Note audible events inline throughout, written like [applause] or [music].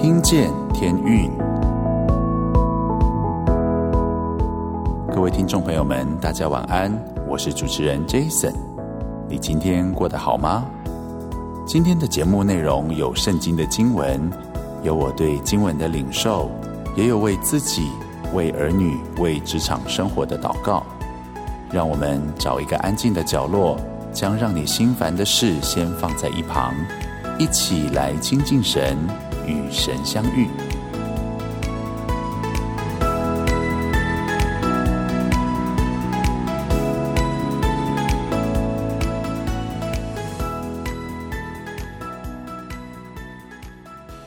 听见天运，各位听众朋友们，大家晚安，我是主持人 Jason。你今天过得好吗？今天的节目内容有圣经的经文，有我对经文的领受，也有为自己、为儿女、为职场生活的祷告。让我们找一个安静的角落，将让你心烦的事先放在一旁，一起来亲近神，与神相遇。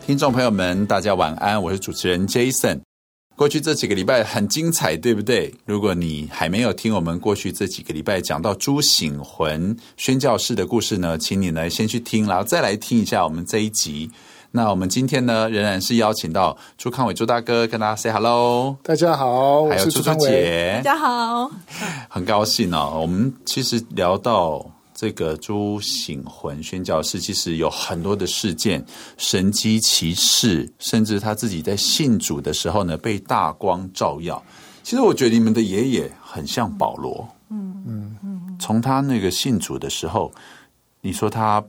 听众朋友们，大家晚安，我是主持人 Jason。过去这几个礼拜很精彩，对不对？如果你还没有听我们过去这几个礼拜讲到朱醒魂宣教士的故事呢，请你呢先去听，然后再来听一下我们这一集。那我们今天呢，仍然是邀请到朱康伟朱大哥跟大家 say hello。大家好，还有朱朱姐，大家好，很高兴哦。我们其实聊到这个朱醒魂宣教士，其实有很多的事件，神迹奇事，甚至他自己在信主的时候呢，被大光照耀。其实我觉得你们的爷爷很像保罗，嗯嗯嗯。从他那个信主的时候，你说他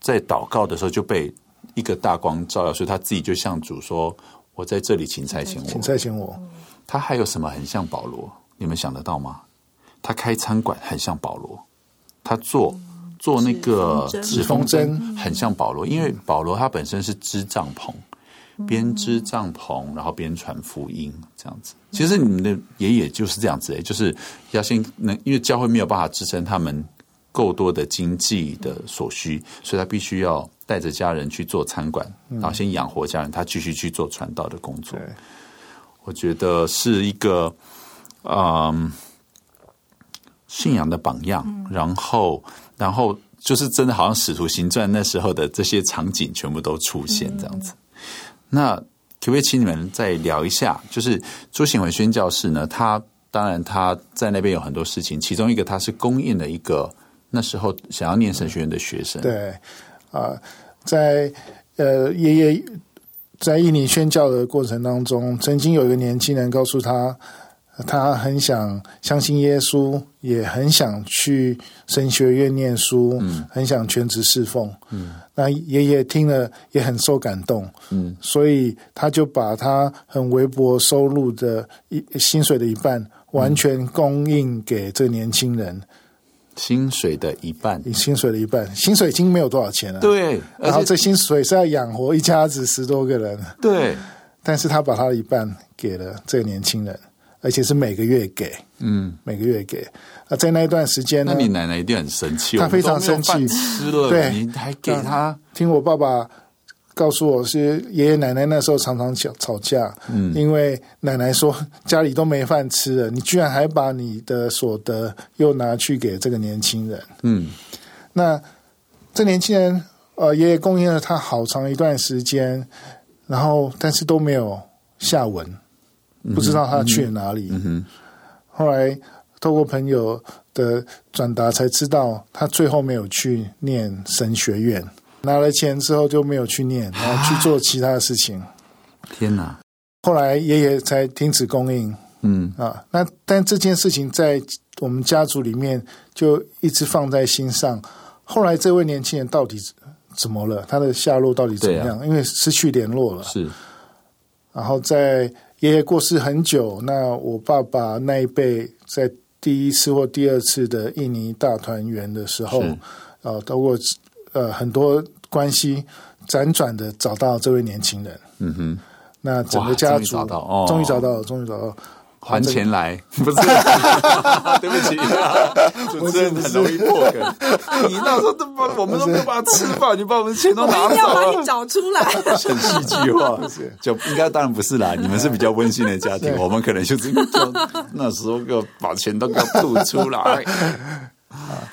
在祷告的时候就被。一个大光照耀，所以他自己就向主说：“我在这里，请差遣我。”请差遣我。他还有什么很像保罗？你们想得到吗？他开餐馆很像保罗，他做做那个纸风筝很像保罗，因为保罗他本身是织帐篷，边织帐篷然后边传福音这样子。其实你们的爷爷就是这样子，就是要先能，因为教会没有办法支撑他们够多的经济的所需，所以他必须要。带着家人去做餐馆，然后先养活家人，他继续去做传道的工作。我觉得是一个嗯信仰的榜样。然后，然后就是真的好像使徒行传那时候的这些场景全部都出现这样子。那可不可以请你们再聊一下？就是朱醒文宣教士呢？他当然他在那边有很多事情，其中一个他是供应了一个那时候想要念神学院的学生。对。啊，在呃爷爷在印尼宣教的过程当中，曾经有一个年轻人告诉他，他很想相信耶稣，也很想去神学院念书，嗯，很想全职侍奉。嗯，那爷爷听了也很受感动，嗯，所以他就把他很微薄收入的一薪水的一半，完全供应给这个年轻人。薪水的一半，薪水的一半，薪水已经没有多少钱了。对，然后这薪水是要养活一家子十多个人。对，但是他把他的一半给了这个年轻人，而且是每个月给，嗯，每个月给。啊，在那一段时间呢，那你奶奶一定很生气，她非常生气，吃了，对，你还给他？听我爸爸。告诉我是爷爷奶奶那时候常常吵吵架，嗯，因为奶奶说家里都没饭吃了，你居然还把你的所得又拿去给这个年轻人，嗯，那这年轻人呃爷爷供应了他好长一段时间，然后但是都没有下文，不知道他去了哪里。嗯哼，后来透过朋友的转达才知道，他最后没有去念神学院。拿了钱之后就没有去念，然后去做其他的事情。天哪！后来爷爷才停止供应。嗯啊，那但这件事情在我们家族里面就一直放在心上。后来这位年轻人到底怎么了？他的下落到底怎么样？啊、因为失去联络了。是。然后在爷爷过世很久，那我爸爸那一辈在第一次或第二次的印尼大团圆的时候，啊，包括。呃，很多关系辗转的找到这位年轻人。嗯哼，那整个家族终于找到，哦，终于找到了，终于找到，还钱来，不是？[laughs] 对不起，[laughs] 主持人很容易破梗。你那时候都把我们都没有办法吃饭，你把我们钱都拿走了。要把你找出来，很戏剧化，就应该当然不是啦。你们是比较温馨的家庭，[laughs] 我们可能就是就那时候给我把钱都给我吐出来。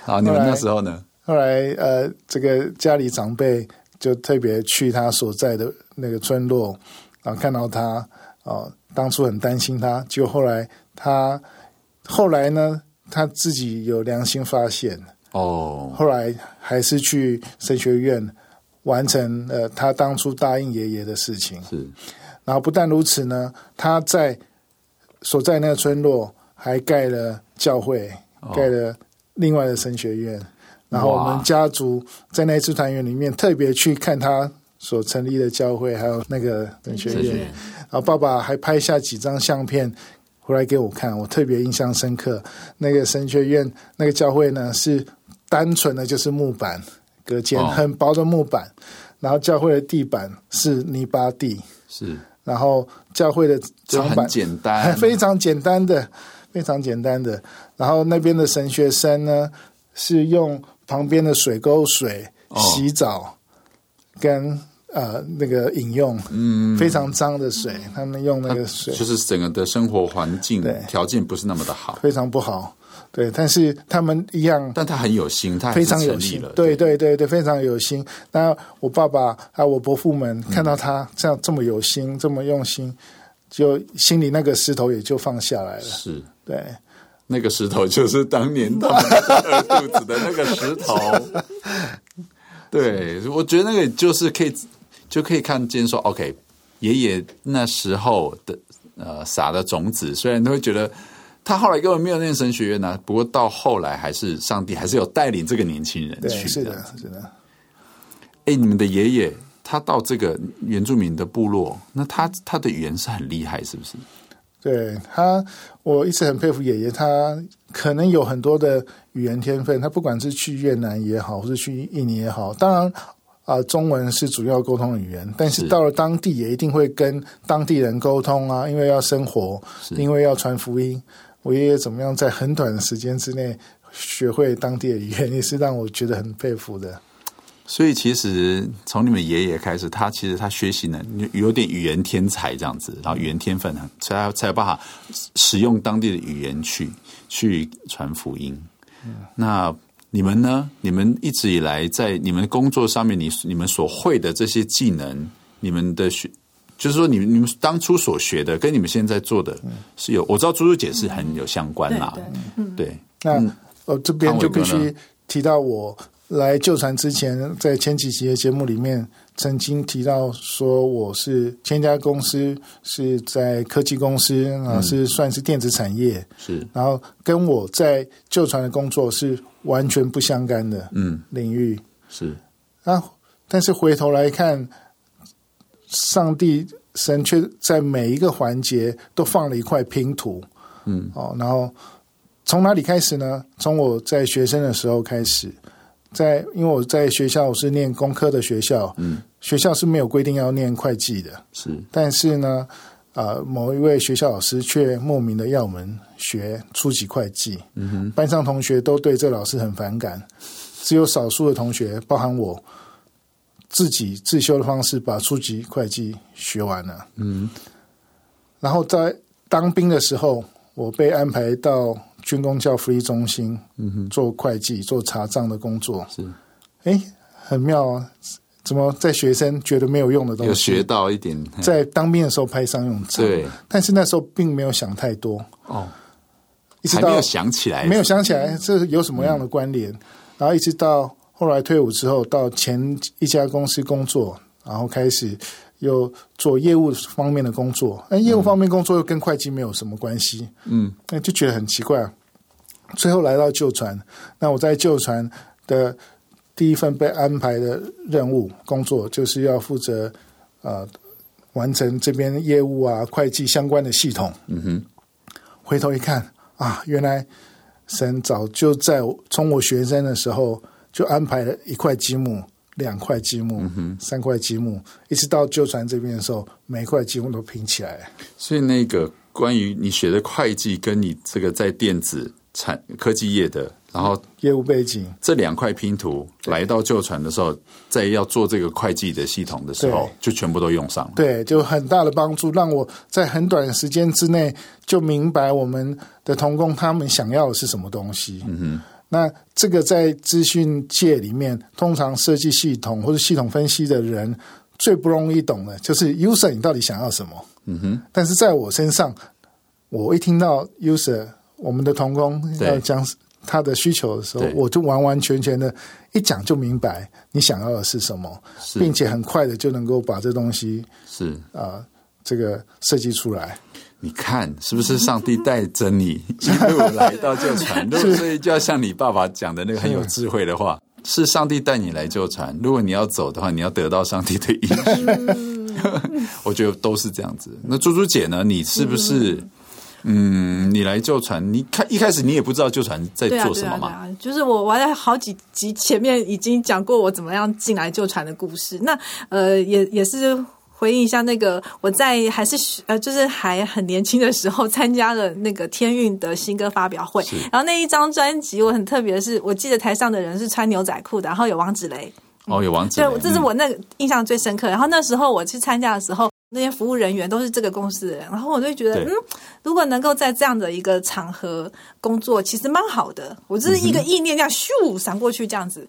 好，你们那时候呢？后来，呃，这个家里长辈就特别去他所在的那个村落，啊，看到他，啊、呃，当初很担心他，结果后来他，后来呢，他自己有良心发现，哦，后来还是去神学院完成呃他当初答应爷爷的事情。是，然后不但如此呢，他在所在那个村落还盖了教会，哦、盖了另外的神学院。然后我们家族在那次团圆里面特别去看他所成立的教会，还有那个神学院。然后爸爸还拍下几张相片回来给我看，我特别印象深刻。那个神学院、那个教会呢，是单纯的就是木板隔间，很薄的木板。然后教会的地板是泥巴地，是。然后教会的长板简单，[laughs] 非常简单的，非常简单的。然后那边的神学生呢，是用。旁边的水沟水洗澡，哦、跟呃那个饮用，嗯，非常脏的水，他们用那个水，就是整个的生活环境条件不是那么的好，非常不好。对，但是他们一样，但他很有心，他非常有心，对对对对，非常有心。那我爸爸还有我伯父们看到他这样这么有心，嗯、这么用心，就心里那个石头也就放下来了。是，对。那个石头就是当年他们饿肚子的那个石头，对，我觉得那个就是可以就可以看见说，OK，爷爷那时候的呃撒的种子，虽然都会觉得他后来根本没有念神学院呢、啊，不过到后来还是上帝还是有带领这个年轻人去的，对，是的，是的。哎，你们的爷爷他到这个原住民的部落，那他他的语言是很厉害，是不是？对他，我一直很佩服爷爷。他可能有很多的语言天分。他不管是去越南也好，或是去印尼也好，当然啊、呃，中文是主要沟通的语言。但是到了当地，也一定会跟当地人沟通啊，因为要生活，因为要传福音。我爷爷怎么样在很短的时间之内学会当地的语言，也是让我觉得很佩服的。所以其实从你们爷爷开始，他其实他学习呢有点语言天才这样子，然后语言天分呢，才才有办法使用当地的语言去去传福音。嗯。那你们呢？你们一直以来在你们的工作上面，你你们所会的这些技能，你们的学，就是说你们你们当初所学的，跟你们现在做的是有，我知道朱朱姐是很有相关啦。对，对，嗯，对。那呃这边就必须提到我。来救船之前，在前几期的节目里面，曾经提到说我是千家公司是在科技公司啊，是算是电子产业，是，然后跟我在救船的工作是完全不相干的，嗯，领域。是。啊，但是回头来看，上帝神却在每一个环节都放了一块拼图，嗯，哦，然后从哪里开始呢？从我在学生的时候开始。在，因为我在学校我是念工科的学校，嗯，学校是没有规定要念会计的，是。但是呢，啊、呃，某一位学校老师却莫名的要我们学初级会计，嗯哼，班上同学都对这老师很反感，只有少数的同学，包含我自己自修的方式把初级会计学完了，嗯。然后在当兵的时候，我被安排到。军工教福利中心，嗯哼，做会计、做查账的工作是，哎，很妙啊！怎么在学生觉得没有用的东西，有学到一点，在当兵的时候派上用场。对，但是那时候并没有想太多哦，一直到没有想起来，没有想起来这有什么样的关联？嗯、然后一直到后来退伍之后，到前一家公司工作，然后开始。有做业务方面的工作，那业务方面工作又跟会计没有什么关系，嗯，那就觉得很奇怪。最后来到旧船，那我在旧船的第一份被安排的任务工作，就是要负责呃完成这边业务啊会计相关的系统。嗯哼，回头一看啊，原来神早就在从我学生的时候就安排了一块积木。两块积木，嗯、三块积木，一直到旧船这边的时候，每一块积木都拼起来。所以，那个关于你学的会计，跟你这个在电子产科技业的，然后业务背景，这两块拼图来到旧船的时候，在要做这个会计的系统的时候，就全部都用上了。对，就很大的帮助，让我在很短的时间之内就明白我们的同工他们想要的是什么东西。嗯哼。那这个在资讯界里面，通常设计系统或者系统分析的人最不容易懂的，就是 user 你到底想要什么？嗯哼。但是在我身上，我一听到 user，我们的童工要讲他的需求的时候，我就完完全全的一讲就明白你想要的是什么，并且很快的就能够把这东西是啊、呃、这个设计出来。你看是不是上帝带着你 [laughs] 一路来到旧船？所以就要像你爸爸讲的那个很有智慧的话，是上帝带你来旧船。如果你要走的话，你要得到上帝的应许。[laughs] 我觉得都是这样子。那猪猪姐呢？你是不是？嗯，你来救船，你看一开始你也不知道救船在做什么嘛？啊啊啊，就是我，我在好几集前面已经讲过我怎么样进来救船的故事。那呃，也也是。回应一下那个，我在还是呃，就是还很年轻的时候参加了那个天韵的新歌发表会，然后那一张专辑我很特别的是，我记得台上的人是穿牛仔裤的，然后有王子雷，哦，有王子雷，对，这是我那个印象最深刻。然后那时候我去参加的时候，那些服务人员都是这个公司的人，然后我就觉得，嗯，如果能够在这样的一个场合工作，其实蛮好的。我就是一个意念这样咻闪过去这样子。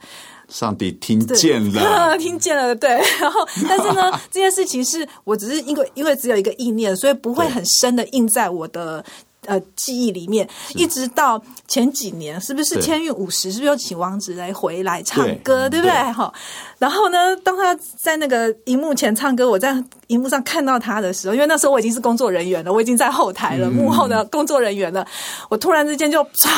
上帝听见了，[laughs] 听见了，对。然后，但是呢，[laughs] 这件事情是我只是因为因为只有一个意念，所以不会很深的印在我的呃记忆里面。一直到前几年，是不是天韵五十？是不是又请王子来回来唱歌，对，对不对？哈。然后呢，当他在那个荧幕前唱歌，我在荧幕上看到他的时候，因为那时候我已经是工作人员了，我已经在后台了，幕后的工作人员了。我突然之间就唰，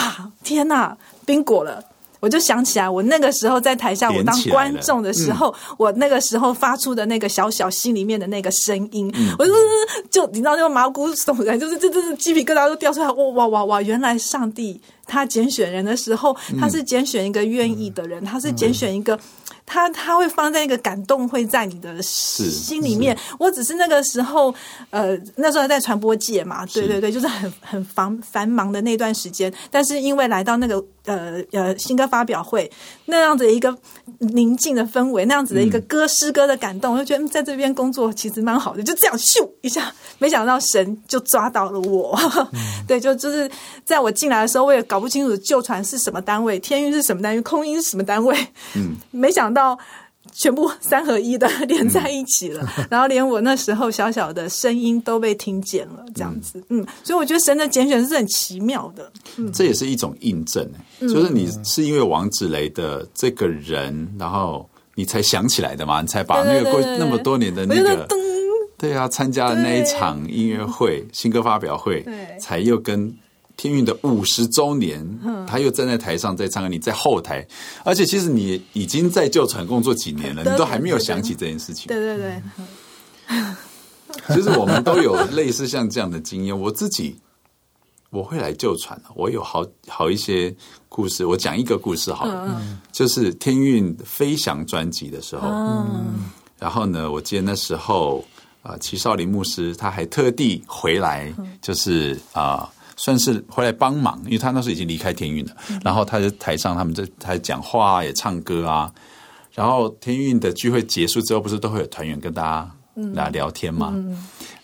天哪，冰果了。我就想起来，我那个时候在台下，我当观众的时候，嗯、我那个时候发出的那个小小心里面的那个声音，嗯、我就就你知道，就毛骨悚然，就是这这是鸡皮疙瘩都掉出来，哇哇哇哇！原来上帝他拣选人的时候，他是拣选一个愿意的人，嗯、他是拣选一个。他他会放在一个感动，会在你的心里面。我只是那个时候，呃，那时候在传播界嘛，对对对，就是很很繁繁忙的那段时间。但是因为来到那个呃呃新歌发表会那样子的一个宁静的氛围，那样子的一个歌诗歌的感动，我就觉得在这边工作其实蛮好的。就这样咻一下，没想到神就抓到了我。[laughs] 对，就就是在我进来的时候，我也搞不清楚旧船是什么单位，天韵是什么单位，空音是什么单位。嗯，[laughs] 没想到。到全部三合一的连在一起了，嗯、[laughs] 然后连我那时候小小的声音都被听见了，这样子，嗯，嗯，所以我觉得神的拣选是很奇妙的，嗯，这也是一种印证，就是你是因为王子雷的这个人，然后你才想起来的嘛，你才把那个过那么多年的那个，对啊，参加了那一场音乐会、新歌发表会，才又跟。天韵的五十周年，他又站在台上在唱歌，你在后台，而且其实你已经在旧船工作几年了，你都还没有想起这件事情。对对对，[laughs] 其实我们都有类似像这样的经验。我自己我会来旧传，我有好好一些故事。我讲一个故事好了，嗯、就是天韵飞翔专辑的时候，嗯、然后呢，我记得那时候啊，齐少林牧师他还特地回来，就是啊。呃算是回来帮忙，因为他那时候已经离开天韵了。嗯、然后他在台上，他们在台讲话啊，也唱歌啊。然后天韵的聚会结束之后，不是都会有团员跟大家来聊天嘛？嗯、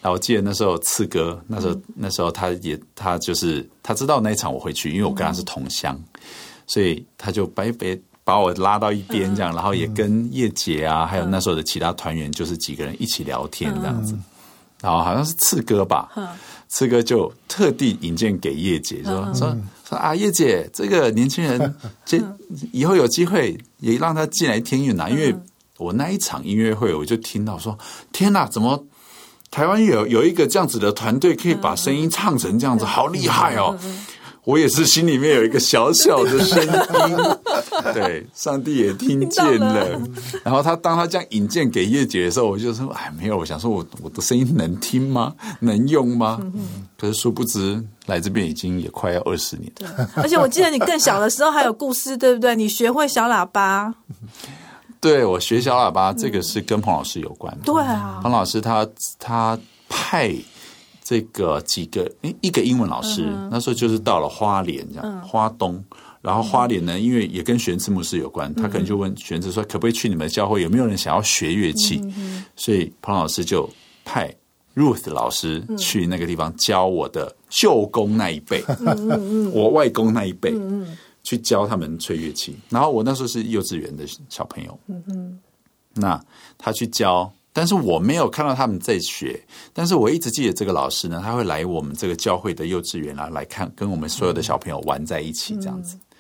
然后我记得那时候次哥，那时候、嗯、那时候他也他就是他知道那一场我会去，因为我跟他是同乡，嗯、所以他就白白把我拉到一边这样，嗯、然后也跟叶姐啊，还有那时候的其他团员，就是几个人一起聊天这样子。嗯、然后好像是次哥吧。嗯次哥就特地引荐给叶姐说，说、嗯、说说啊，叶姐，这个年轻人，[laughs] 这以后有机会也让他进来天韵啊。因为我那一场音乐会，我就听到说，天哪，怎么台湾有有一个这样子的团队，可以把声音唱成这样子，好厉害哦！我也是心里面有一个小小的声音，[laughs] 对，上帝也听见了。然后他当他这样引荐给叶姐的时候，我就说：“哎，没有，我想说我我的声音能听吗？能用吗？”可是殊不知来这边已经也快要二十年。对，而且我记得你更小的时候还有故事，对不对？你学会小喇叭。对，我学小喇叭，这个是跟彭老师有关。对啊，彭老师他他派。这个几个一个英文老师，嗯、那时候就是到了花莲这样，嗯、花东，然后花莲呢，因为也跟玄慈牧师有关，他可能就问玄慈说，可不可以去你们教会？有没有人想要学乐器？嗯、所以彭老师就派 Ruth 老师去那个地方教我的舅公那一辈，嗯、我外公那一辈、嗯、去教他们吹乐器。然后我那时候是幼稚园的小朋友，嗯、那他去教。但是我没有看到他们在学，但是我一直记得这个老师呢，他会来我们这个教会的幼稚园啊，来看跟我们所有的小朋友玩在一起这样子。嗯、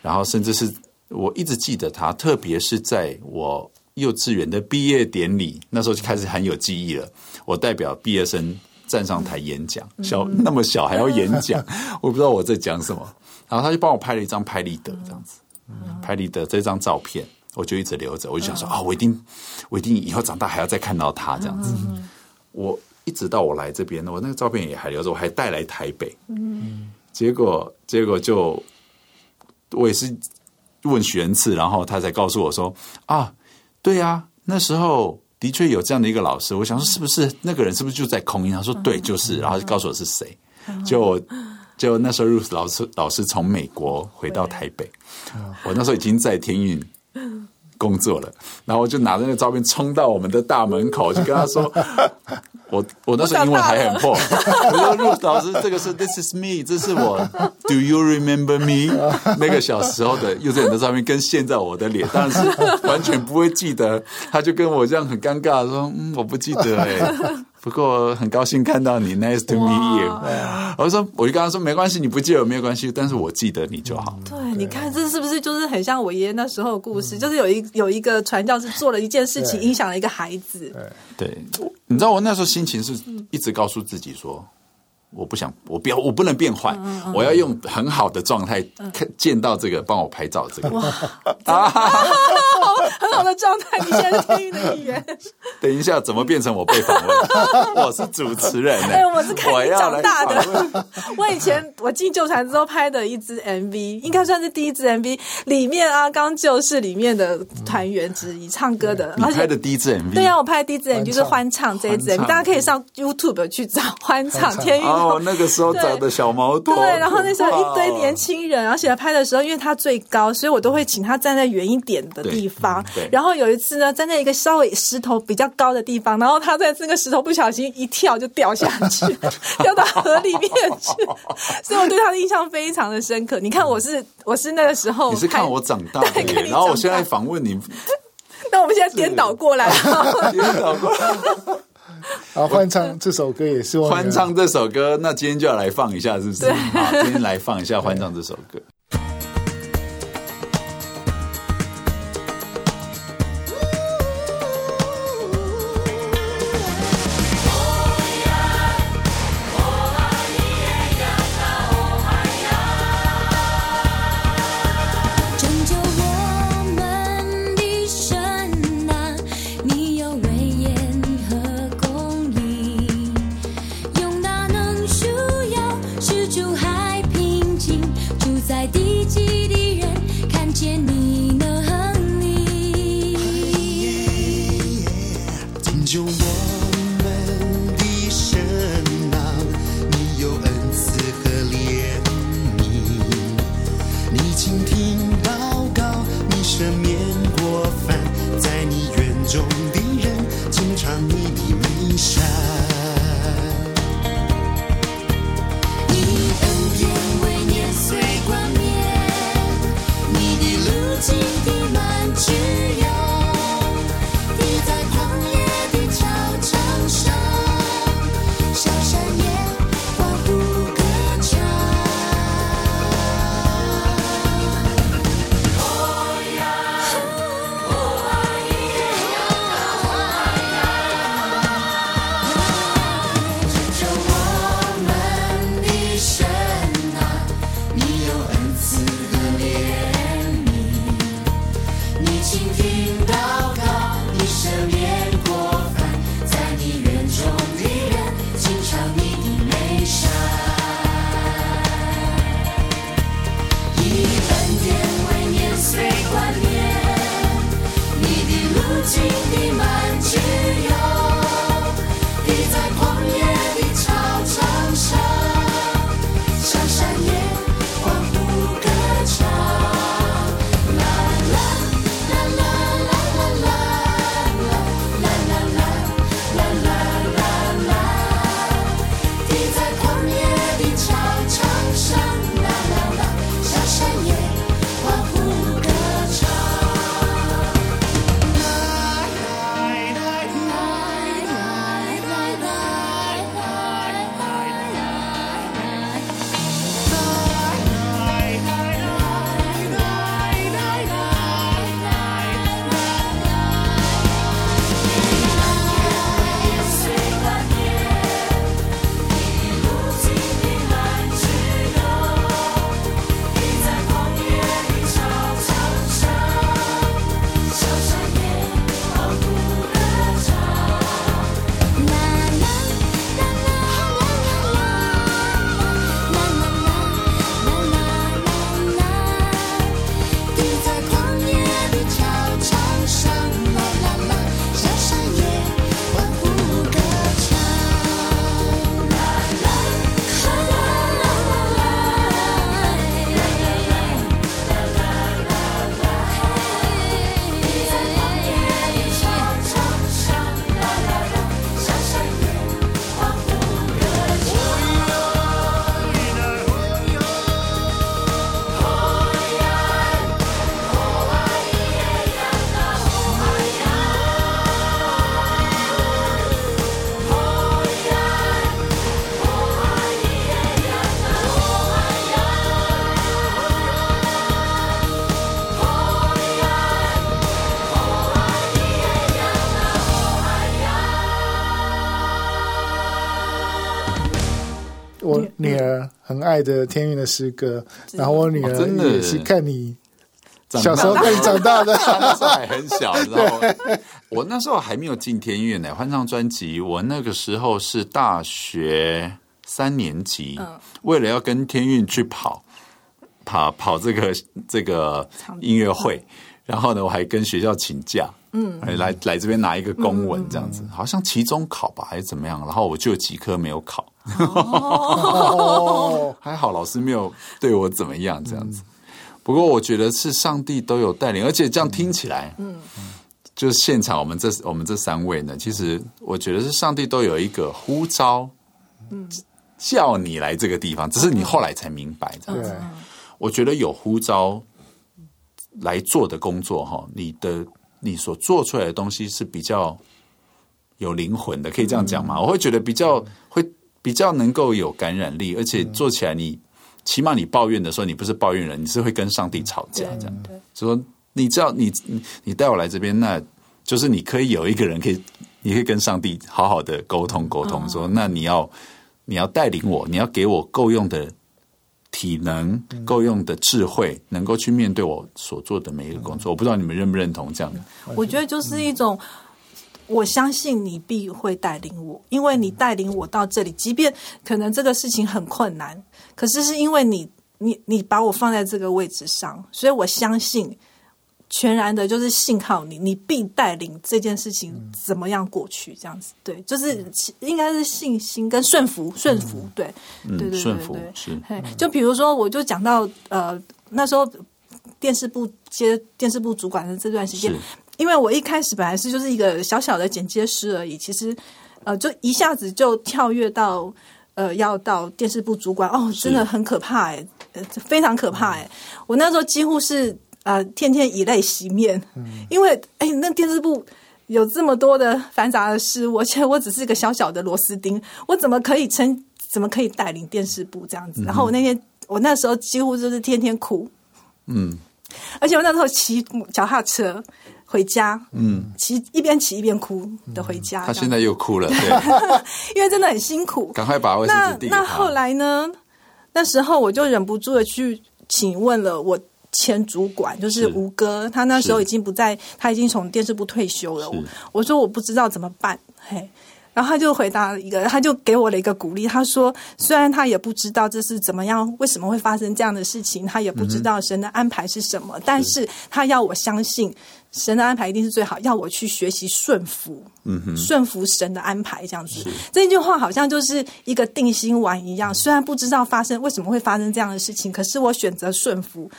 然后甚至是我一直记得他，特别是在我幼稚园的毕业典礼，那时候就开始很有记忆了。我代表毕业生站上台演讲，小那么小还要演讲，[laughs] 我不知道我在讲什么。然后他就帮我拍了一张拍立得，这样子，拍立得这张照片，我就一直留着。我就想说啊，我一定，我一定以后长大还要再看到他这样子。我一直到我来这边，我那个照片也还留着，我还带来台北。嗯结果结果就我也是问许恩赐，然后他才告诉我说啊，对呀，那时候的确有这样的一个老师。我想说是不是那个人是不是就在空音？他说对，就是，然后就告诉我是谁。就就那时候 Ruth 老师老师从美国回到台北，我那时候已经在天韵 [laughs] 工作了，然后我就拿着那个照片冲到我们的大门口，就跟他说。[laughs] 我我那时候英文还很破，我说 Ruth 老师，这个是 This is me，这是我 Do you remember me？那个小时候的幼稚园的照片跟现在我的脸，当然是完全不会记得。他就跟我这样很尴尬的说：“嗯，我不记得哎、欸。”不过很高兴看到你，[laughs] Nice to meet you。我说，我就跟他说，没关系，你不记得我没有关系，但是我记得你就好。对，你看这是不是就是很像我爷爷那时候的故事？就是有一有一个传教士做了一件事情，影响了一个孩子。对，你知道我那时候心情是一直告诉自己说，我不想，我不要，我不能变坏，我要用很好的状态看见到这个，帮我拍照这个。[laughs] [laughs] 很好的状态，你现在是天韵的一员。[laughs] 等一下，怎么变成我被访问？[laughs] 我是主持人哎、欸，我是看你长大的。我，我以前我进旧传之后拍的一支 MV，应该算是第一支 MV，里面阿刚就是里面的团员之一，唱歌的。你拍的第一支 MV？对呀、啊，我拍的第一支 MV 就是欢唱这一支 MV，大家可以上 YouTube 去找欢唱天运。哦，那个时候找的小毛头。对，然后那时候一堆年轻人，而且拍的时候，因为他最高，所以我都会请他站在远一点的地方。然后有一次呢，站在一个稍微石头比较高的地方，然后他在这个石头不小心一跳就掉下去，[laughs] 掉到河里面去，所以我对他的印象非常的深刻。你看，我是我是那个时候，你是看我长大的，然后我现在访问你，[laughs] 那我们现在颠倒过来，颠倒过来，然后欢唱这首歌也是欢唱这首歌，那今天就要来放一下，是不是？好，今天来放一下欢唱这首歌。很爱的天韵的诗歌，然后我女儿也是看你小时候看你长大的，那时候还很小，你知道吗？我那时候还没有进天韵呢，换张专辑，我那个时候是大学三年级，为了要跟天韵去跑跑跑这个这个音乐会。然后呢，我还跟学校请假，嗯，来来这边拿一个公文，这样子，好像期中考吧，还是怎么样？然后我就有几科没有考，哦、还好老师没有对我怎么样，这样子。不过我觉得是上帝都有带领，而且这样听起来，嗯，就是现场我们这我们这三位呢，其实我觉得是上帝都有一个呼召，嗯，叫你来这个地方，只是你后来才明白这样子。我觉得有呼召。来做的工作哈，你的你所做出来的东西是比较有灵魂的，可以这样讲吗？我会觉得比较会比较能够有感染力，而且做起来你起码你抱怨的时候，你不是抱怨人，你是会跟上帝吵架这样。说你知道你你带我来这边，那就是你可以有一个人可以，你可以跟上帝好好的沟通沟通，说那你要你要带领我，你要给我够用的。体能够用的智慧，能够去面对我所做的每一个工作。我不知道你们认不认同这样的？我觉得就是一种，我相信你必会带领我，因为你带领我到这里，即便可能这个事情很困难，可是是因为你，你，你把我放在这个位置上，所以我相信。全然的，就是信靠你，你必带领这件事情怎么样过去，这样子，对，就是应该是信心跟顺服，顺服，对，对对对对对，是。就比如说，我就讲到呃，那时候电视部接电视部主管的这段时间，因为我一开始本来是就是一个小小的剪接师而已，其实呃，就一下子就跳跃到呃，要到电视部主管，哦，真的很可怕哎，非常可怕哎，我那时候几乎是。呃，天天以泪洗面，因为哎，那电视部有这么多的繁杂的事，而且我只是一个小小的螺丝钉，我怎么可以撑？怎么可以带领电视部这样子？然后我那天，我那时候几乎就是天天哭，嗯，而且我那时候骑脚踏车回家，嗯，骑一边骑一边哭的回家。他现在又哭了，对，[laughs] 因为真的很辛苦。赶快把卫生纸递。那那后来呢？那时候我就忍不住的去请问了我。前主管就是吴哥，他那时候已经不在，他已经从电视部退休了。我我说我不知道怎么办，嘿，然后他就回答了一个，他就给我了一个鼓励。他说，虽然他也不知道这是怎么样，为什么会发生这样的事情，他也不知道神的安排是什么，嗯、但是他要我相信神的安排一定是最好，要我去学习顺服，嗯哼，顺服神的安排，这样子。这一句话好像就是一个定心丸一样，虽然不知道发生为什么会发生这样的事情，可是我选择顺服。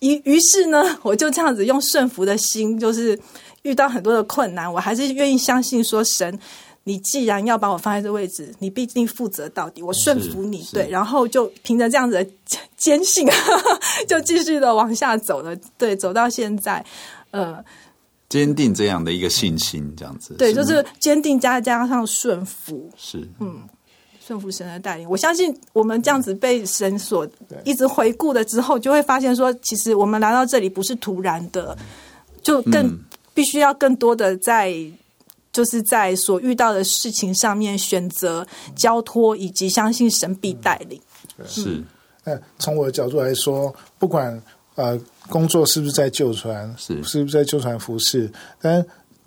于于是呢，[laughs] 我就这样子用顺服的心，就是遇到很多的困难，我还是愿意相信说，神，你既然要把我放在这位置，你必定负责到底，我顺服你，对，然后就凭着这样子的坚信，[laughs] 就继续的往下走了，对，走到现在，呃，坚定这样的一个信心，这样子，对，就是坚定加加上顺服，是，嗯。顺服神的带领，我相信我们这样子被神所一直回顾了之后，就会发现说，其实我们来到这里不是突然的，就更必须要更多的在，就是在所遇到的事情上面选择交托，以及相信神必带领。是，那从我的角度来说，不管呃工作是不是在救船，是。是不是在救船服侍，但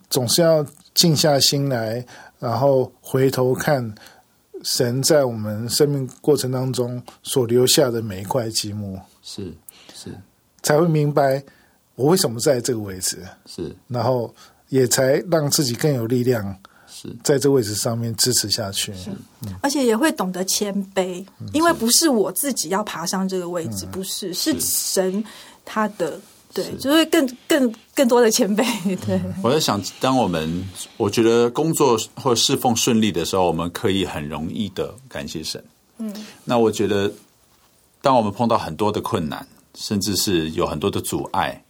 总是要静下心来，然后回头看。神在我们生命过程当中所留下的每一块积木，是是，才会明白我为什么在这个位置，是，然后也才让自己更有力量，是。在这个位置上面支持下去，是，而且也会懂得谦卑，因为不是我自己要爬上这个位置，不是，是。神他的。对，就是更更更多的前辈。[laughs] 对，我在想，当我们我觉得工作或侍奉顺利的时候，我们可以很容易的感谢神。嗯，那我觉得，当我们碰到很多的困难，甚至是有很多的阻碍、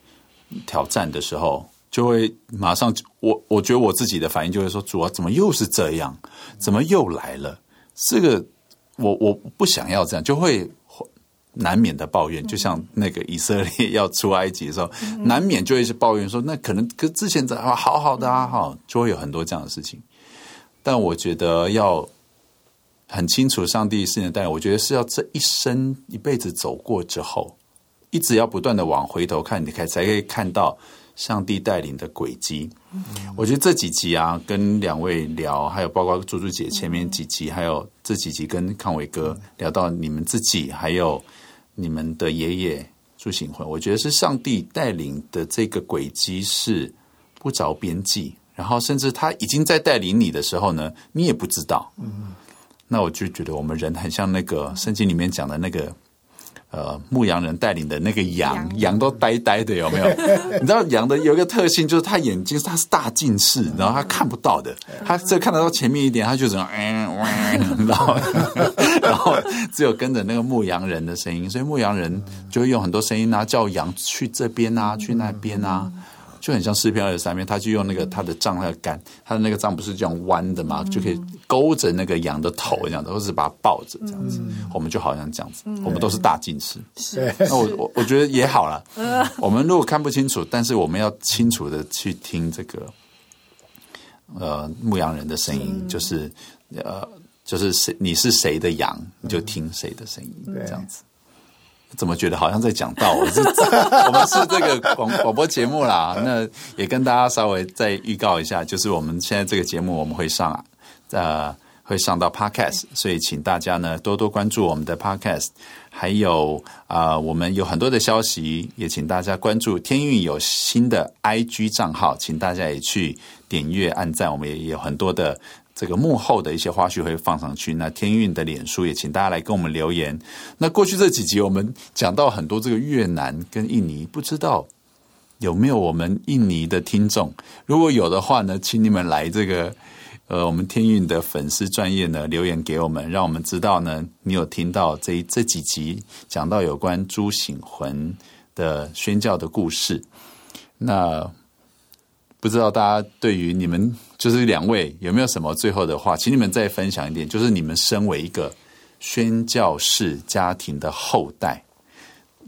挑战的时候，就会马上，我我觉得我自己的反应就会说：“主啊，怎么又是这样？怎么又来了？这个我我不想要这样。”就会。难免的抱怨，就像那个以色列要出埃及的时候，嗯、难免就会是抱怨说，那可能跟之前在好好的啊，哈，就会有很多这样的事情。但我觉得要很清楚上帝是你的带领，我觉得是要这一生一辈子走过之后，一直要不断的往回头看，你才才可以看到上帝带领的轨迹。我觉得这几集啊，跟两位聊，还有包括朱朱姐前面几集，还有这几集跟康伟哥聊到你们自己，还有你们的爷爷朱醒魂，我觉得是上帝带领的这个轨迹是不着边际，然后甚至他已经在带领你的时候呢，你也不知道。嗯。那我就觉得我们人很像那个圣经里面讲的那个，呃，牧羊人带领的那个羊，羊，都呆呆的，有没有？[laughs] 你知道羊的有一个特性，就是它眼睛它是大近视，然后它看不到的，它只看得到前面一点，它就只能，[laughs] 嗯，然后 [laughs] 然后只有跟着那个牧羊人的声音，所以牧羊人就会用很多声音啊，叫羊去这边啊，去那边啊。就很像诗篇二十三篇，他就用那个他的杖那个杆，他的那个杖不是这样弯的嘛，就可以勾着那个羊的头这样子，或者是把它抱着这样子。我们就好像这样子，我们都是大近视。是，那我我我觉得也好了。我们如果看不清楚，但是我们要清楚的去听这个，呃，牧羊人的声音，就是呃，就是谁你是谁的羊，你就听谁的声音，这样子。怎么觉得好像在讲道？我是 [laughs] 我们是这个广广播节目啦，那也跟大家稍微再预告一下，就是我们现在这个节目我们会上呃会上到 Podcast，所以请大家呢多多关注我们的 Podcast，还有啊、呃、我们有很多的消息，也请大家关注天韵有新的 IG 账号，请大家也去点阅按赞，我们也有很多的。这个幕后的一些花絮会放上去。那天运的脸书也请大家来跟我们留言。那过去这几集我们讲到很多这个越南跟印尼，不知道有没有我们印尼的听众？如果有的话呢，请你们来这个呃我们天运的粉丝专业呢留言给我们，让我们知道呢你有听到这这几集讲到有关朱醒魂的宣教的故事。那不知道大家对于你们。就是两位有没有什么最后的话，请你们再分享一点。就是你们身为一个宣教士家庭的后代，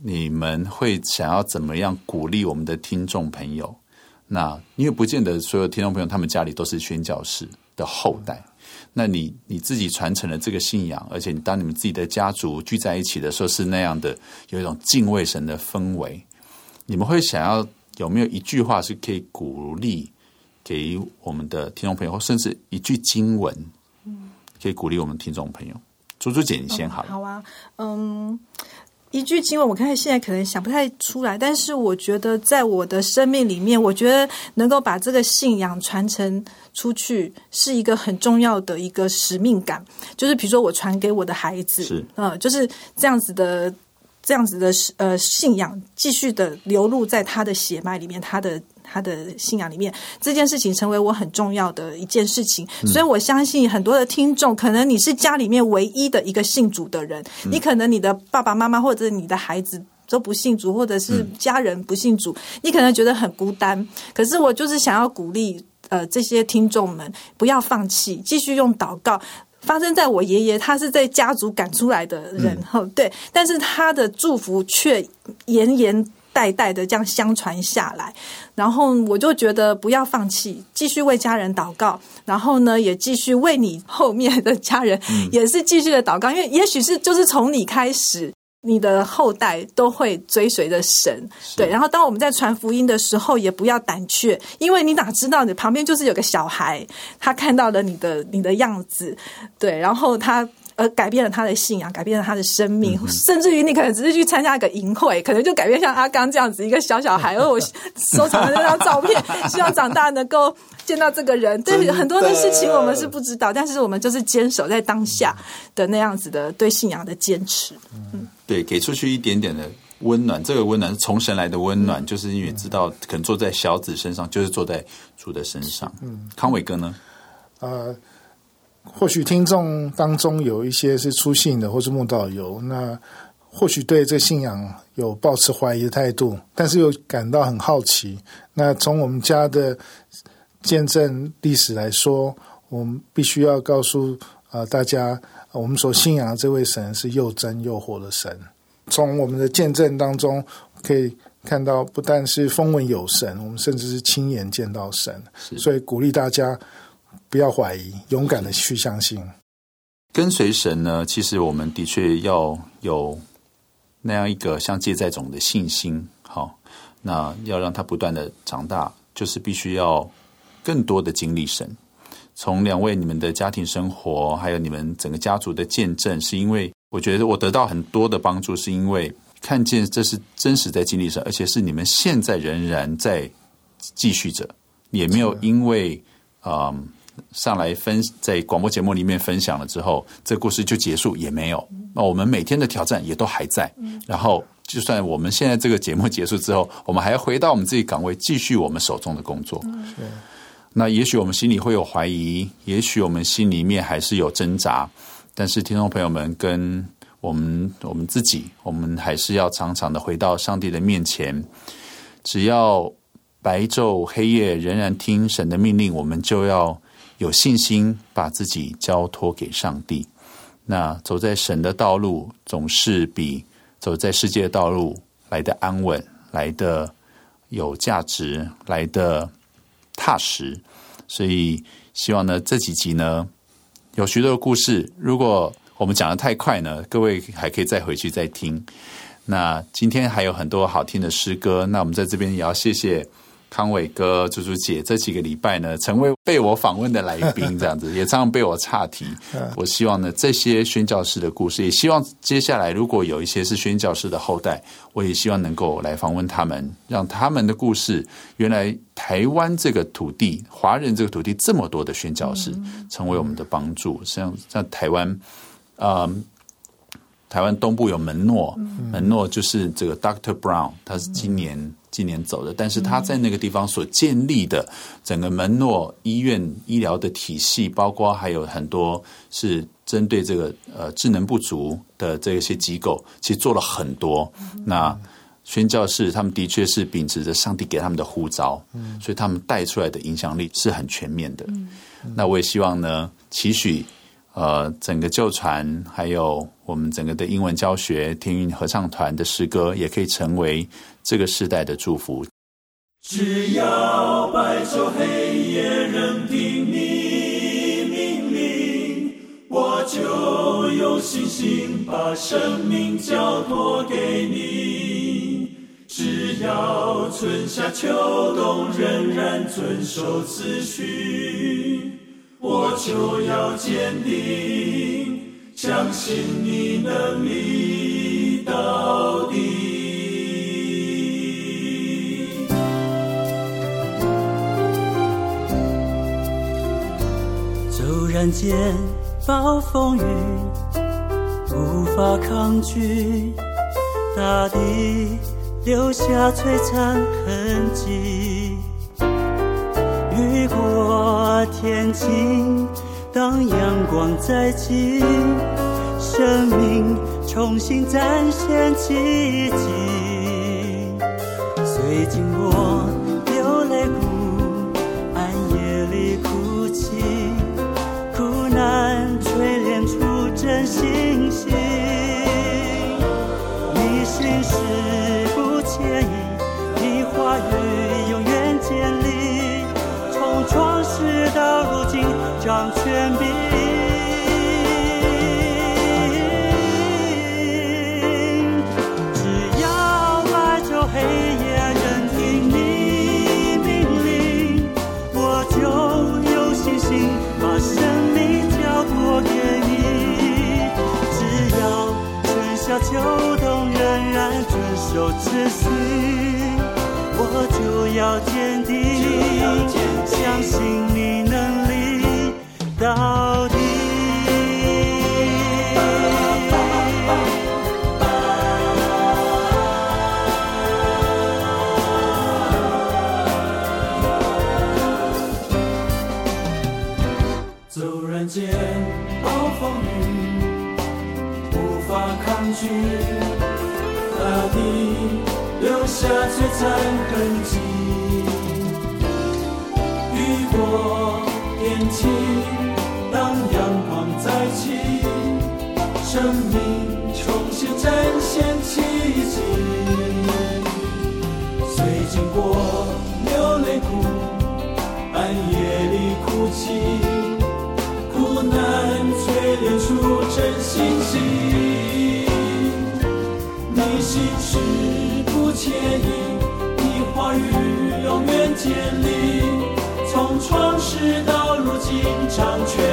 你们会想要怎么样鼓励我们的听众朋友？那因为不见得所有听众朋友他们家里都是宣教士的后代。那你你自己传承了这个信仰，而且你当你们自己的家族聚在一起的时候是那样的，有一种敬畏神的氛围。你们会想要有没有一句话是可以鼓励？给我们的听众朋友，甚至一句经文，嗯，可以鼓励我们听众朋友。朱朱姐，你先好，嗯。好啊，嗯，一句经文，我看现在可能想不太出来，但是我觉得在我的生命里面，我觉得能够把这个信仰传承出去，是一个很重要的一个使命感。就是比如说，我传给我的孩子，是，嗯，就是这样子的，这样子的，呃，信仰继续的流露在他的血脉里面，他的。他的信仰里面，这件事情成为我很重要的一件事情，所以我相信很多的听众，可能你是家里面唯一的一个信主的人，你可能你的爸爸妈妈或者你的孩子都不信主，或者是家人不信主，你可能觉得很孤单。可是我就是想要鼓励呃这些听众们不要放弃，继续用祷告。发生在我爷爷，他是在家族赶出来的人，哈，对，但是他的祝福却延延。代代的这样相传下来，然后我就觉得不要放弃，继续为家人祷告，然后呢，也继续为你后面的家人也是继续的祷告，因为也许是就是从你开始，你的后代都会追随着神，对。然后当我们在传福音的时候，也不要胆怯，因为你哪知道你旁边就是有个小孩，他看到了你的你的样子，对，然后他。而改变了他的信仰，改变了他的生命，嗯、甚至于你可能只是去参加一个营会，可能就改变像阿刚这样子一个小小孩。而 [laughs] 我收藏的那张照片，[laughs] 希望长大能够见到这个人。对很多的事情我们是不知道，但是我们就是坚守在当下的那样子的对信仰的坚持。嗯，对，给出去一点点的温暖，这个温暖是从神来的温暖，嗯、就是因为知道可能坐在小子身上，就是坐在主的身上。嗯，康伟哥呢？呃。或许听众当中有一些是出信的，或是慕道友，那或许对这信仰有抱持怀疑的态度，但是又感到很好奇。那从我们家的见证历史来说，我们必须要告诉啊、呃、大家，我们所信仰的这位神是又真又活的神。从我们的见证当中可以看到，不但是风闻有神，我们甚至是亲眼见到神，所以鼓励大家。不要怀疑，勇敢的去相信。跟随神呢，其实我们的确要有那样一个像芥菜种的信心。好，那要让它不断的长大，就是必须要更多的经历神。从两位你们的家庭生活，还有你们整个家族的见证，是因为我觉得我得到很多的帮助，是因为看见这是真实在经历神，而且是你们现在仍然在继续着，也没有因为嗯。上来分在广播节目里面分享了之后，这故事就结束也没有。那我们每天的挑战也都还在。然后，就算我们现在这个节目结束之后，我们还要回到我们自己岗位，继续我们手中的工作。那也许我们心里会有怀疑，也许我们心里面还是有挣扎。但是，听众朋友们跟我们我们自己，我们还是要常常的回到上帝的面前。只要白昼黑夜仍然听神的命令，我们就要。有信心把自己交托给上帝，那走在神的道路，总是比走在世界的道路来的安稳，来的有价值，来的踏实。所以希望呢，这几集呢，有许多的故事。如果我们讲得太快呢，各位还可以再回去再听。那今天还有很多好听的诗歌，那我们在这边也要谢谢。康伟哥、朱朱姐这几个礼拜呢，成为被我访问的来宾，这样子也常常被我岔题。[laughs] 我希望呢，这些宣教师的故事，也希望接下来如果有一些是宣教师的后代，我也希望能够来访问他们，让他们的故事，原来台湾这个土地，华人这个土地这么多的宣教师，成为我们的帮助。像像台湾，嗯、呃，台湾东部有门诺，门诺就是这个 Doctor Brown，他是今年。今年走的，但是他在那个地方所建立的整个门诺医院医疗的体系，包括还有很多是针对这个呃智能不足的这些机构，其实做了很多。那宣教士他们的确是秉持着上帝给他们的呼召，所以他们带出来的影响力是很全面的。那我也希望呢，期许呃整个旧传还有我们整个的英文教学天韵合唱团的诗歌，也可以成为。这个时代的祝福。只要白昼黑夜仍听你命令，我就有信心把生命交托给你。只要春夏秋冬仍然遵守次序，就要坚定，相信你能力到底。看见暴风雨，无法抗拒，大地留下璀璨痕迹。雨过天晴，当阳光再起，生命重新展现奇迹。虽经过流泪谷。真信心，你心事不迁移，你话语掌权柄。只要白昼黑夜仍听你命令，我就有信心把生命交托给你。只要春夏秋冬仍然遵守秩序，我就要到底。骤然间，暴风雨无法。抗拒，大地留下璀璨痕迹。雨过天晴，阳光再起，生命重新展现奇迹。虽经过流泪谷，暗夜里哭泣，苦难淬炼出真信心。你心事不迁移，你话语永远坚立。从创世到如今掌权。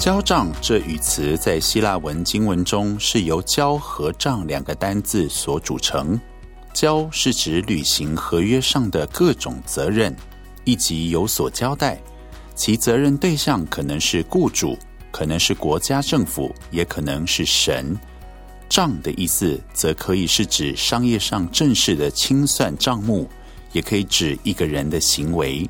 交账这语词在希腊文经文中是由“交”和“账”两个单字所组成。交是指履行合约上的各种责任，以及有所交代。其责任对象可能是雇主，可能是国家政府，也可能是神。账的意思，则可以是指商业上正式的清算账目，也可以指一个人的行为。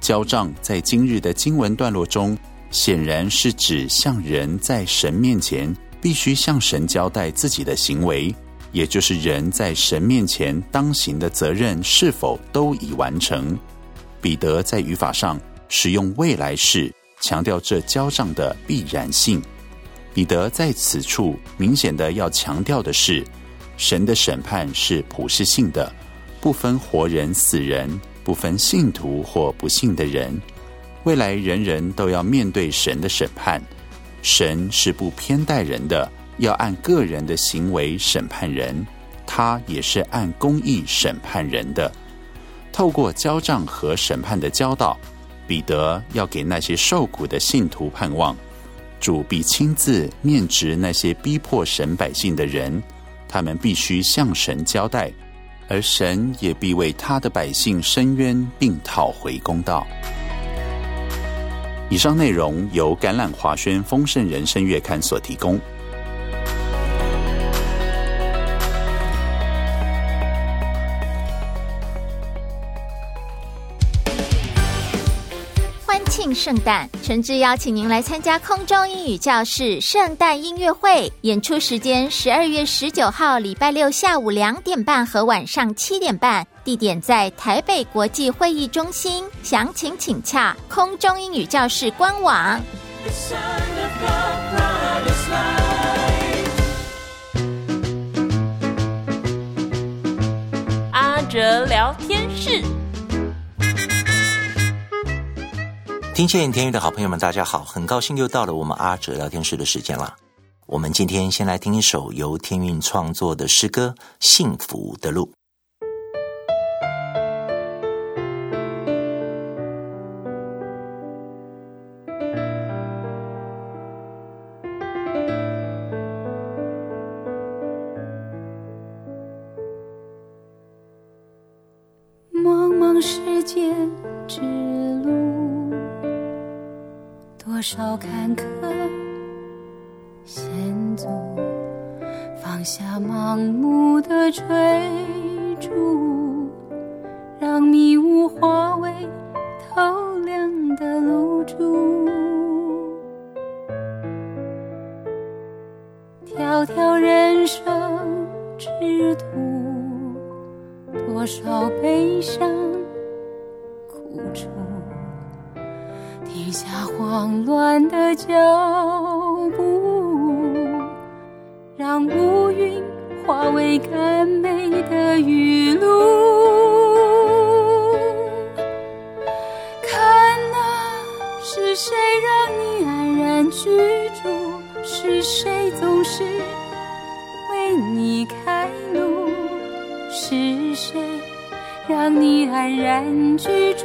交账在今日的经文段落中，显然是指向人在神面前必须向神交代自己的行为，也就是人在神面前当行的责任是否都已完成。彼得在语法上使用未来式，强调这交账的必然性。彼得在此处明显的要强调的是，神的审判是普世性的，不分活人死人，不分信徒或不信的人，未来人人都要面对神的审判。神是不偏待人的，要按个人的行为审判人，他也是按公义审判人的。透过交账和审判的教导，彼得要给那些受苦的信徒盼望。主必亲自面值那些逼迫神百姓的人，他们必须向神交代，而神也必为他的百姓伸冤，并讨回公道。以上内容由橄榄华轩丰盛人生月刊所提供。欢庆圣诞，诚挚邀请您来参加空中英语教室圣诞音乐会。演出时间：十二月十九号礼拜六下午两点半和晚上七点半。地点在台北国际会议中心。详情请洽空中英语教室官网。阿哲聊天室。听见天宇的好朋友们，大家好，很高兴又到了我们阿哲聊天室的时间了。我们今天先来听一首由天韵创作的诗歌《幸福的路》。少坎坷停下慌乱的脚步，让乌云化为你甘美的雨露。看啊，是谁让你安然居住？是谁总是为你开路？是谁让你安然居住？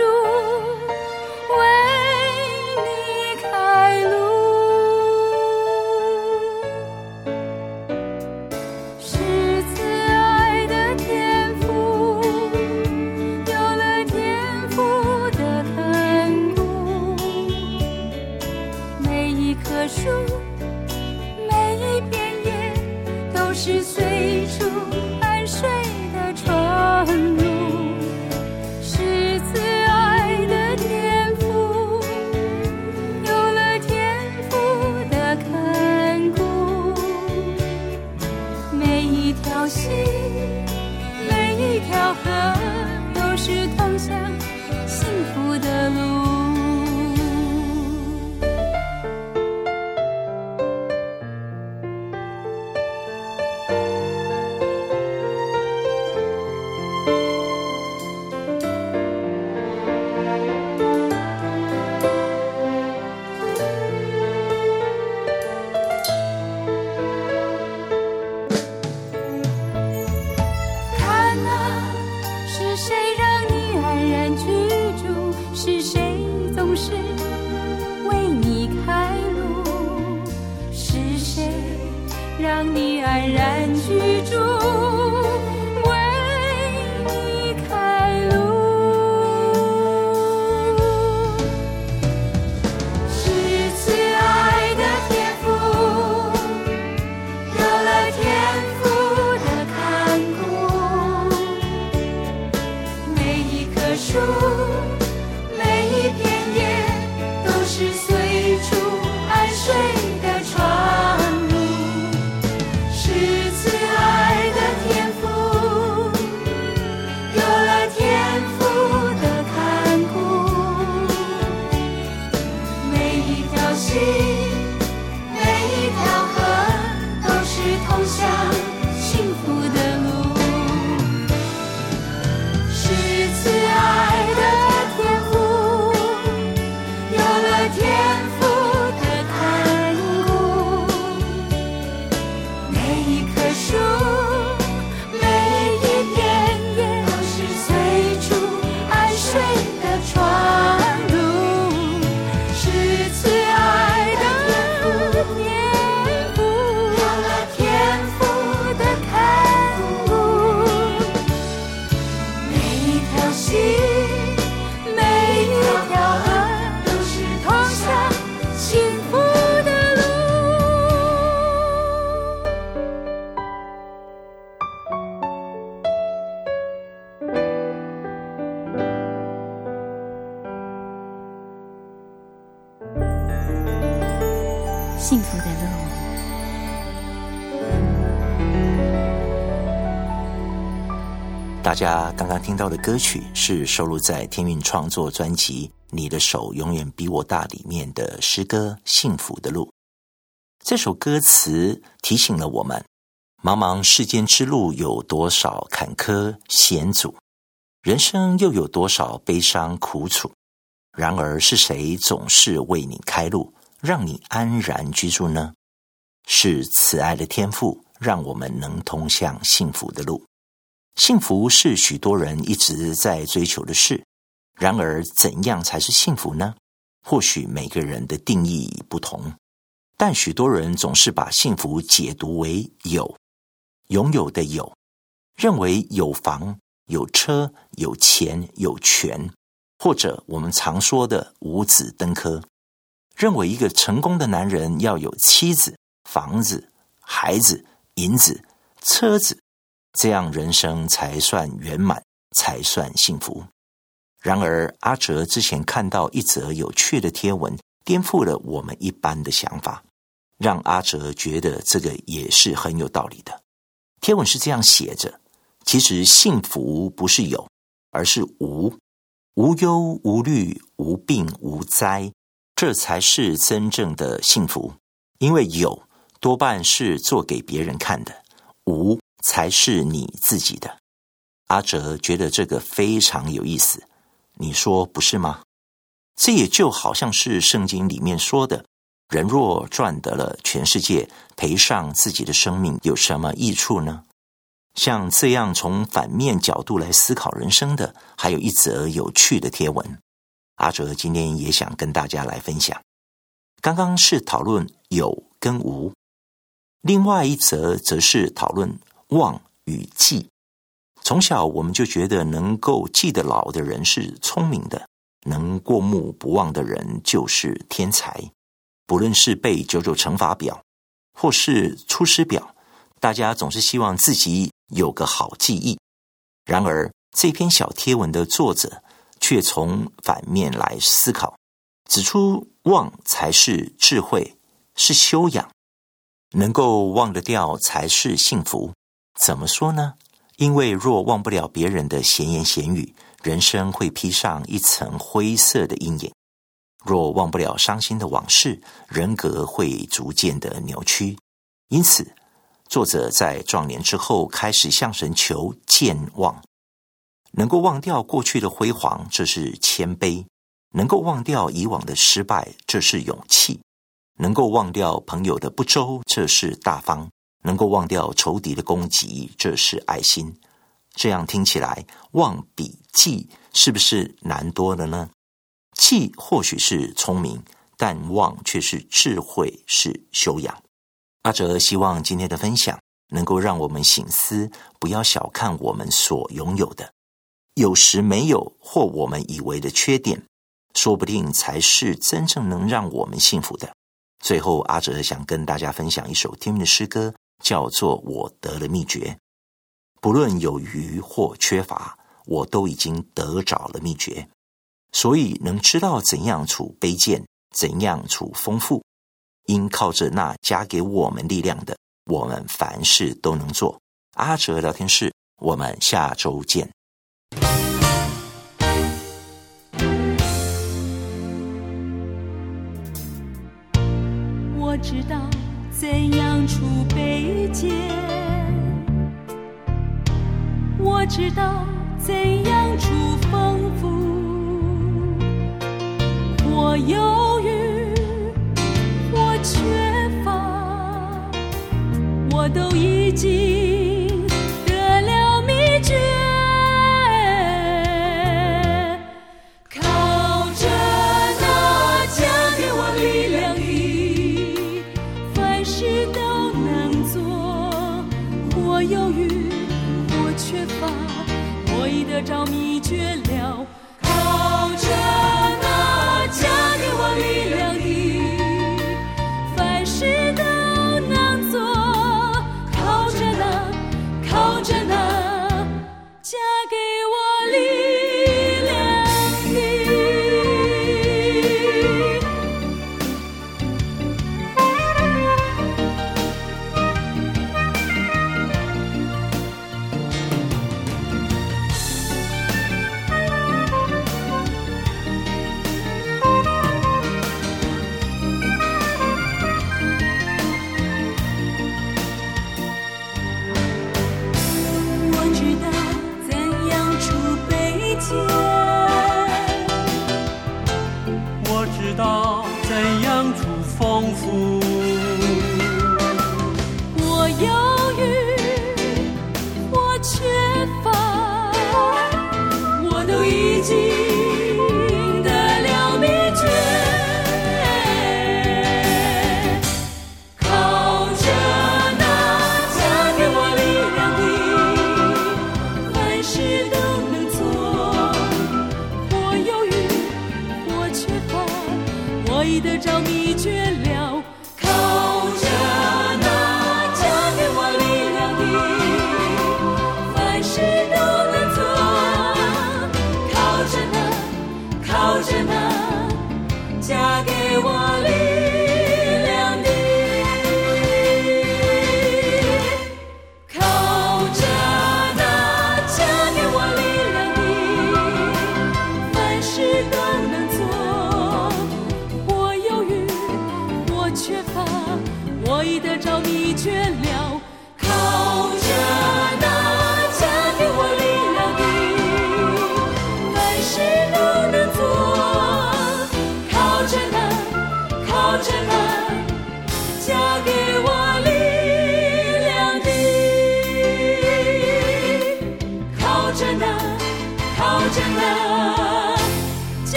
让你安然居住。大家刚刚听到的歌曲是收录在天韵创作专辑《你的手永远比我大》里面的诗歌《幸福的路》。这首歌词提醒了我们：茫茫世间之路有多少坎坷险阻，人生又有多少悲伤苦楚。然而，是谁总是为你开路，让你安然居住呢？是慈爱的天父，让我们能通向幸福的路。幸福是许多人一直在追求的事，然而怎样才是幸福呢？或许每个人的定义不同，但许多人总是把幸福解读为有，拥有的有，认为有房、有车、有钱、有权，或者我们常说的五子登科，认为一个成功的男人要有妻子、房子、孩子、银子、车子。这样人生才算圆满，才算幸福。然而，阿哲之前看到一则有趣的贴文，颠覆了我们一般的想法，让阿哲觉得这个也是很有道理的。贴文是这样写着：其实幸福不是有，而是无，无忧无虑，无病无灾，这才是真正的幸福。因为有多半是做给别人看的，无。才是你自己的。阿哲觉得这个非常有意思，你说不是吗？这也就好像是圣经里面说的：“人若赚得了全世界，赔上自己的生命，有什么益处呢？”像这样从反面角度来思考人生的，还有一则有趣的贴文。阿哲今天也想跟大家来分享。刚刚是讨论有跟无，另外一则则是讨论忘与记。从小我们就觉得能够记得牢的人是聪明的，能过目不忘的人就是天才。不论是背九九乘法表，或是出师表，大家总是希望自己有个好记忆。然而，这篇小贴文的作者却从反面来思考，指出忘才是智慧，是修养，能够忘得掉才是幸福。怎么说呢？因为若忘不了别人的闲言闲语，人生会披上一层灰色的阴影；若忘不了伤心的往事，人格会逐渐的扭曲。因此，作者在壮年之后开始向神求健忘，能够忘掉过去的辉煌，这是谦卑；能够忘掉以往的失败，这是勇气；能够忘掉朋友的不周，这是大方；能够忘掉仇敌的攻击，这是爱心。这样听起来，忘比记是不是难多了呢？记或许是聪明，但忘却是智慧，是修养。阿哲希望今天的分享能够让我们醒思，不要小看我们所拥有的。有时没有或我们以为的缺点，说不定才是真正能让我们幸福的。最后，阿哲想跟大家分享一首听的诗歌，叫做《我得了秘诀》。不论有余或缺乏，我都已经得着了秘诀，所以能知道怎样处卑贱，怎样处丰富。因靠着那加给我们力量的，我们凡事都能做。阿哲聊天室，我们下周见。我知道怎样出卑贱，我知道怎样出丰富，我犹豫。我缺乏，我都已经